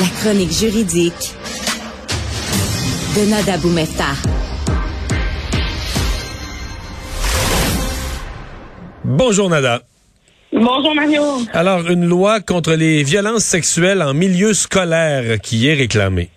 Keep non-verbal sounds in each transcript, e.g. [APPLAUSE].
La chronique juridique de Nada Boumefta. Bonjour Nada. Bonjour Mario. Alors, une loi contre les violences sexuelles en milieu scolaire qui est réclamée.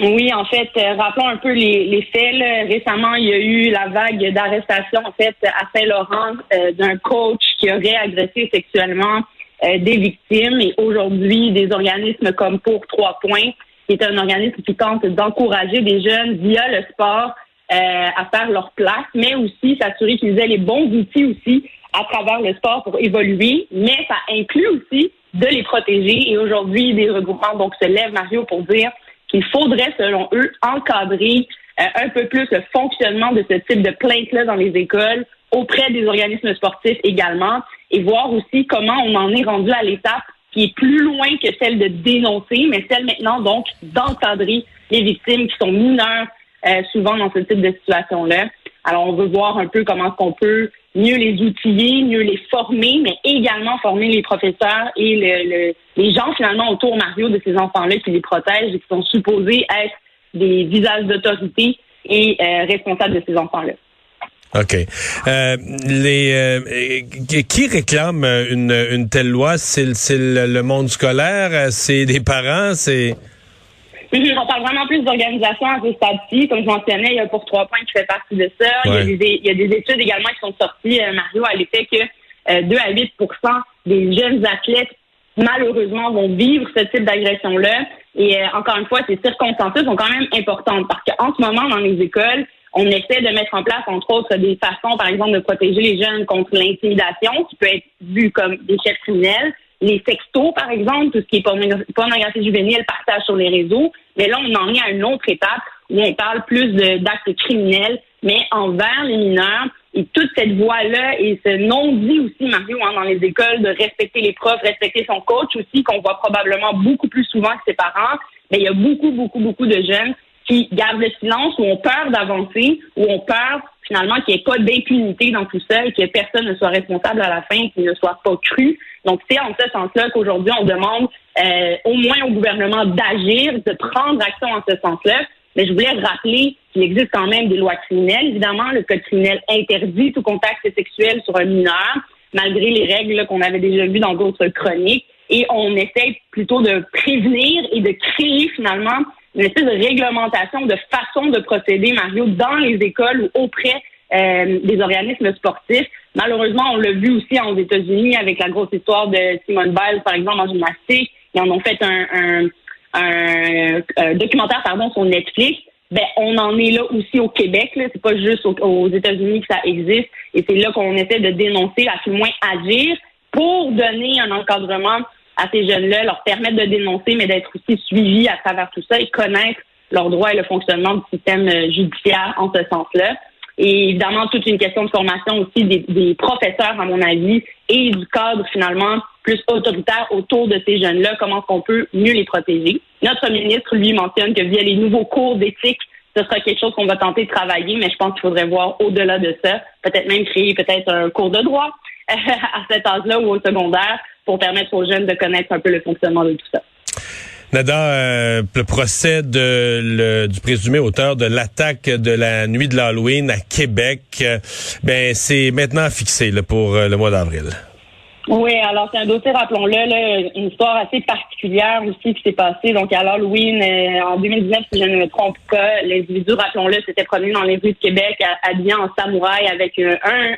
Oui, en fait, euh, rappelons un peu les, les faits. là. Récemment, il y a eu la vague d'arrestation en fait à Saint-Laurent euh, d'un coach qui aurait agressé sexuellement euh, des victimes. Et aujourd'hui, des organismes comme Pour Trois Points, qui est un organisme qui tente d'encourager des jeunes via le sport euh, à faire leur place, mais aussi s'assurer qu'ils aient les bons outils aussi à travers le sport pour évoluer. Mais ça inclut aussi de les protéger. Et aujourd'hui, des regroupements donc se lèvent, Mario, pour dire qu'il faudrait, selon eux, encadrer euh, un peu plus le fonctionnement de ce type de plainte-là dans les écoles, auprès des organismes sportifs également, et voir aussi comment on en est rendu à l'étape qui est plus loin que celle de dénoncer, mais celle maintenant donc d'encadrer les victimes qui sont mineures euh, souvent dans ce type de situation-là. Alors on veut voir un peu comment on peut mieux les outiller, mieux les former, mais également former les professeurs et le, le, les gens finalement autour, Mario, de ces enfants-là qui les protègent et qui sont supposés être des visages d'autorité et euh, responsables de ces enfants-là. OK. Euh, les euh, qui réclame une, une telle loi? C'est le, le monde scolaire? C'est des parents? C'est... On parle vraiment plus d'organisation à ce stade-ci. Comme je mentionnais, il y a pour trois points qui fait partie de ça. Ouais. Il, y a des, il y a des études également qui sont sorties, euh, Mario, à l'effet que euh, 2 à 8% des jeunes athlètes, malheureusement, vont vivre ce type d'agression-là. Et euh, encore une fois, ces circonstances sont quand même importantes parce qu'en ce moment, dans les écoles, on essaie de mettre en place, entre autres, des façons, par exemple, de protéger les jeunes contre l'intimidation, qui peut être vue comme des chefs criminels, les sextos, par exemple, tout ce qui est porno- pornographie juvénile, partage sur les réseaux. Mais là, on en est à une autre étape où on parle plus d'actes criminels, mais envers les mineurs. Et toute cette voie-là et ce non-dit aussi, Mario, hein, dans les écoles, de respecter les profs, respecter son coach aussi, qu'on voit probablement beaucoup plus souvent que ses parents. Mais il y a beaucoup, beaucoup, beaucoup de jeunes qui gardent le silence ou ont peur d'avancer ou ont peur finalement qu'il n'y ait pas d'impunité dans tout ça et que personne ne soit responsable à la fin, qu'il ne soit pas cru. Donc, c'est en ce sens-là qu'aujourd'hui, on demande euh, au moins au gouvernement d'agir, de prendre action en ce sens-là. Mais je voulais rappeler qu'il existe quand même des lois criminelles. Évidemment, le code criminel interdit tout contact sexuel sur un mineur, malgré les règles qu'on avait déjà vues dans d'autres chroniques. Et on essaie plutôt de prévenir et de créer finalement une espèce de réglementation, de façon de procéder, Mario, dans les écoles ou auprès euh, des organismes sportifs. Malheureusement, on l'a vu aussi aux États-Unis avec la grosse histoire de Simone Biles, par exemple, en gymnastique. Ils en ont fait un, un, un, un documentaire pardon, sur Netflix. Ben, on en est là aussi au Québec. Là. C'est pas juste aux, États-Unis que ça existe. Et c'est là qu'on essaie de dénoncer, à tout moins agir, pour donner un encadrement à ces jeunes-là, leur permettre de dénoncer, mais d'être aussi suivis à travers tout ça et connaître leurs droits et le fonctionnement du système euh, judiciaire en ce sens-là. Et évidemment, toute une question de formation aussi des, professeurs, à mon avis, et du cadre finalement plus autoritaire autour de ces jeunes-là, comment on peut mieux les protéger. Notre ministre, lui, mentionne que via les nouveaux cours d'éthique, ce sera quelque chose qu'on va tenter de travailler, mais je pense qu'il faudrait voir au-delà de ça, peut-être même créer peut-être un cours de droit [LAUGHS] à cet âge-là ou au secondaire pour permettre aux jeunes de connaître un peu le fonctionnement de tout ça. Nada, euh, le procès de, le- du présumé auteur de l'attaque de la nuit de l'Halloween à Québec, euh, ben c'est maintenant fixé là, pour euh, le mois d'avril. Oui, alors c'est un dossier, rappelons-le, une histoire assez particulière aussi qui s'est passée. Donc à l'Halloween, en 2019, si je ne me trompe pas, l'individu, rappelons-le, s'était promené dans les rues de Québec habillé en samouraï avec un, un-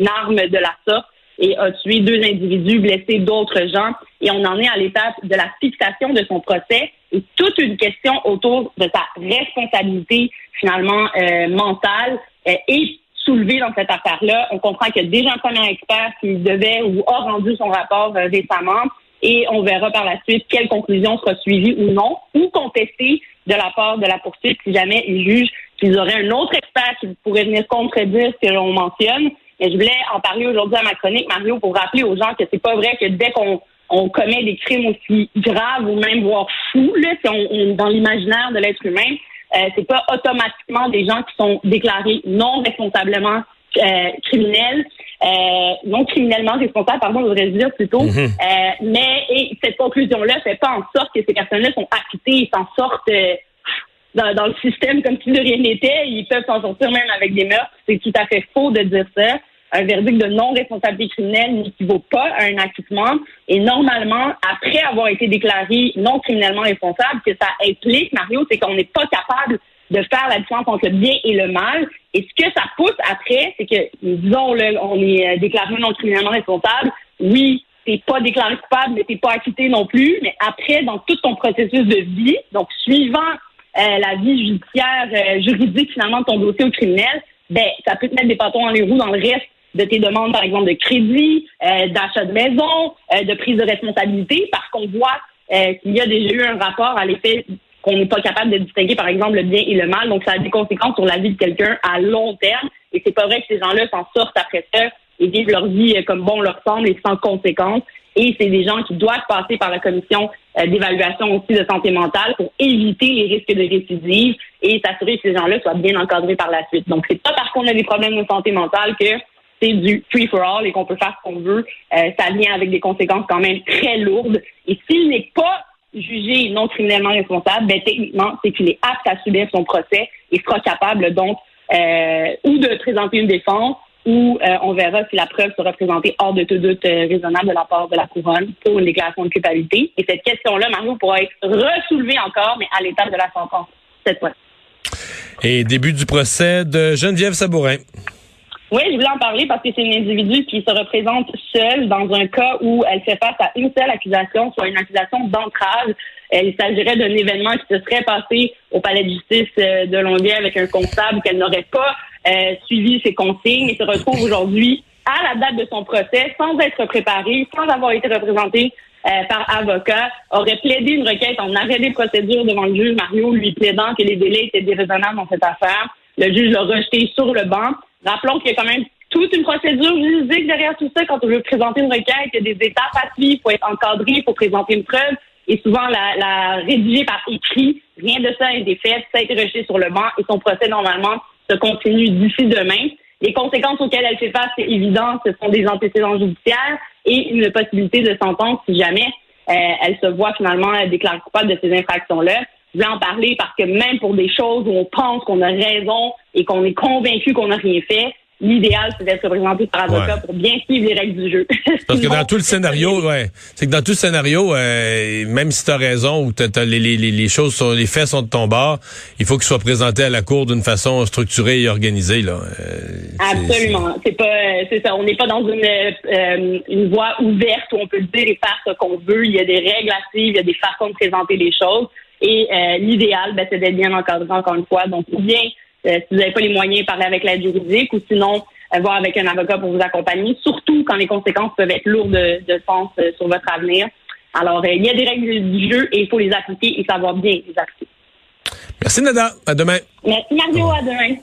une arme de la sorte et a tué deux individus, blessé d'autres gens. Et on en est à l'étape de la fixation de son procès et toute une question autour de sa responsabilité finalement euh, mentale euh, et soulevée dans cette affaire-là. On comprend qu'il y a déjà un premier expert qui devait ou a rendu son rapport euh, récemment et on verra par la suite quelle conclusion sera suivie ou non ou contestée de la part de la poursuite si jamais ils jugent qu'ils auraient un autre expert qui pourrait venir contredire ce que l'on mentionne. Mais je voulais en parler aujourd'hui à ma chronique, Mario, pour rappeler aux gens que c'est pas vrai que dès qu'on on commet des crimes aussi graves ou même voire fous, là, si on, on- dans l'imaginaire de l'être humain, euh, c'est pas automatiquement des gens qui sont déclarés non responsablement euh, criminels. non criminellement responsables, pardon, je voudrais dire plutôt. Mhm. mais et cette conclusion-là fait pas en sorte que ces personnes-là sont acquittées et s'en sortent dans, dans, le système comme si de rien n'était. Ils peuvent s'en sortir même avec des meurtres. C'est tout à fait faux de dire ça un verdict de non-responsabilité criminelle n'équivaut pas à un acquittement. Et normalement, après avoir été déclaré non criminellement responsable, que ça implique, Mario, c'est qu'on n'est pas capable de faire la différence entre le bien et le mal. Et ce que ça pousse après, c'est que, disons, là, on est euh, déclaré non criminellement responsable. Oui, t'es pas déclaré coupable, mais t'es pas acquitté non plus. Mais après, dans tout ton processus de vie, donc suivant euh, la vie judiciaire, euh, juridique finalement de ton dossier au criminel, ben ça peut te mettre des bâtons dans les roues dans le reste de tes demandes, par exemple, de crédit, euh, d'achat de maison, euh, de prise de responsabilité, parce qu'on voit euh, qu'il y a déjà eu un rapport à l'effet qu'on n'est pas capable de distinguer, par exemple, le bien et le mal. Donc, ça a des conséquences sur la vie de quelqu'un à long terme. Et c'est pas vrai que ces gens-là s'en sortent après ça et vivent leur vie comme bon leur semble et sans conséquences. Et c'est des gens qui doivent passer par la commission d'évaluation aussi de santé mentale pour éviter les risques de récidive et s'assurer que ces gens-là soient bien encadrés par la suite. Donc, c'est pas parce qu'on a des problèmes de santé mentale que c'est du free for all et qu'on peut faire ce qu'on veut, euh, ça vient avec des conséquences quand même très lourdes. Et s'il n'est pas jugé non criminellement responsable, ben techniquement, c'est qu'il est apte à subir son procès et sera capable donc euh, ou de présenter une défense ou euh, on verra si la preuve sera présentée hors de tout doute raisonnable de la part de la couronne pour une déclaration de culpabilité. Et cette question-là, Mario, pourra être resoulevée encore, mais à l'étape de la sentence cette fois. Et début du procès de Geneviève Sabourin. Oui, je voulais en parler parce que c'est une individu qui se représente seule dans un cas où elle fait face à une seule accusation, soit une accusation d'entrave. Il s'agirait d'un événement qui se serait passé au palais de justice euh, de Longueuil avec un comptable qu'elle n'aurait pas euh, suivi ses consignes et se retrouve aujourd'hui à la date de son procès sans être préparée, sans avoir été représentée euh, par avocat, aurait plaidé une requête en arrêt des procédures devant le juge Mario, lui plaidant que les délais étaient déraisonnables dans cette affaire. Le juge l'a rejeté sur le banc. Rappelons qu'il y a quand même toute une procédure juridique derrière tout ça. Quand on veut présenter une requête, il y a des étapes à suivre, il faut être encadré, il faut présenter une preuve. Et souvent, la, la rédiger par écrit, rien de ça a été fait, ça a été rejeté sur le banc et son procès, normalement, se continue d'ici demain. Les conséquences auxquelles elle fait face, c'est évident, ce sont des antécédents judiciaires et une possibilité de sentence si jamais euh, elle se voit finalement déclarée coupable de ces infractions-là. Je voulais en parler parce que même pour des choses où on pense qu'on a raison et qu'on est convaincu qu'on n'a rien fait, l'idéal, c'est d'être représenté par avocat pour bien suivre les règles du jeu. Parce que dans [LAUGHS] tout le scénario, ouais, c'est que dans tout le scénario, euh, même si tu as raison ou t'as, les, les, les, choses sont, les faits sont de ton bord, il faut qu'ils soient présentés à la cour d'une façon structurée et organisée là. Euh, Absolument, c'est, pas, c'est ça. On n'est pas dans une euh, une voie ouverte où on peut dire et faire ce qu'on veut. Il y a des règles à suivre, il y a des façons de présenter les choses. Et euh, l'idéal, ben, c'est d'être bien encadré encore une fois. Donc, ou bien, euh, si vous n'avez pas les moyens, parler avec l'aide juridique ou sinon, euh, voir avec un avocat pour vous accompagner, surtout quand les conséquences peuvent être lourdes de, de sens sur votre avenir. Alors, il y a des règles du jeu et il faut les appliquer et savoir bien les appliquer. Merci, Nada. À demain. Merci, Mario. À demain.